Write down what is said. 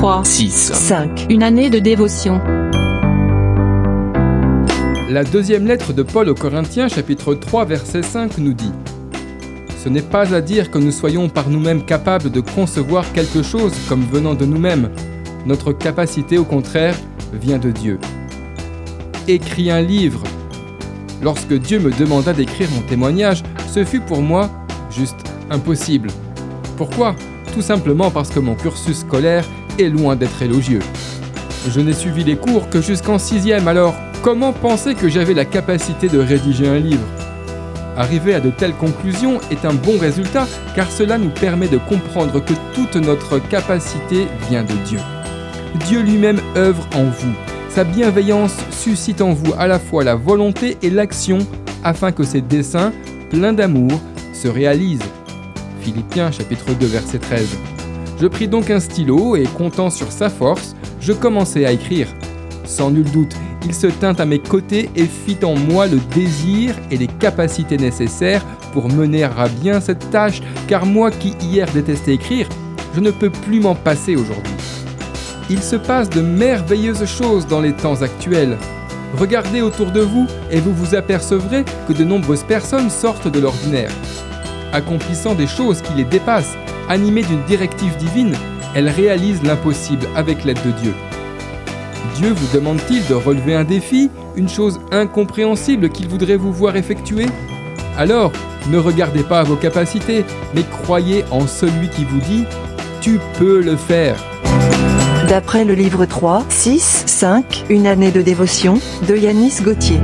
3, 6, 5. Une année de dévotion. La deuxième lettre de Paul aux Corinthiens, chapitre 3, verset 5, nous dit Ce n'est pas à dire que nous soyons par nous-mêmes capables de concevoir quelque chose comme venant de nous-mêmes. Notre capacité, au contraire, vient de Dieu. Écris un livre. Lorsque Dieu me demanda d'écrire mon témoignage, ce fut pour moi juste impossible. Pourquoi? Tout simplement parce que mon cursus scolaire est loin d'être élogieux. Je n'ai suivi les cours que jusqu'en sixième, alors comment penser que j'avais la capacité de rédiger un livre? Arriver à de telles conclusions est un bon résultat car cela nous permet de comprendre que toute notre capacité vient de Dieu. Dieu lui-même œuvre en vous. Sa bienveillance suscite en vous à la fois la volonté et l'action afin que ses desseins, pleins d'amour, se réalisent. Philippiens chapitre 2 verset 13. Je pris donc un stylo et comptant sur sa force, je commençai à écrire. Sans nul doute, il se tint à mes côtés et fit en moi le désir et les capacités nécessaires pour mener à bien cette tâche, car moi qui hier détestais écrire, je ne peux plus m'en passer aujourd'hui. Il se passe de merveilleuses choses dans les temps actuels. Regardez autour de vous et vous vous apercevrez que de nombreuses personnes sortent de l'ordinaire. Accomplissant des choses qui les dépassent, animées d'une directive divine, elles réalisent l'impossible avec l'aide de Dieu. Dieu vous demande-t-il de relever un défi, une chose incompréhensible qu'il voudrait vous voir effectuer? Alors, ne regardez pas vos capacités, mais croyez en celui qui vous dit ⁇ Tu peux le faire !⁇ D'après le livre 3, 6, 5, Une année de dévotion, de Yanis Gauthier.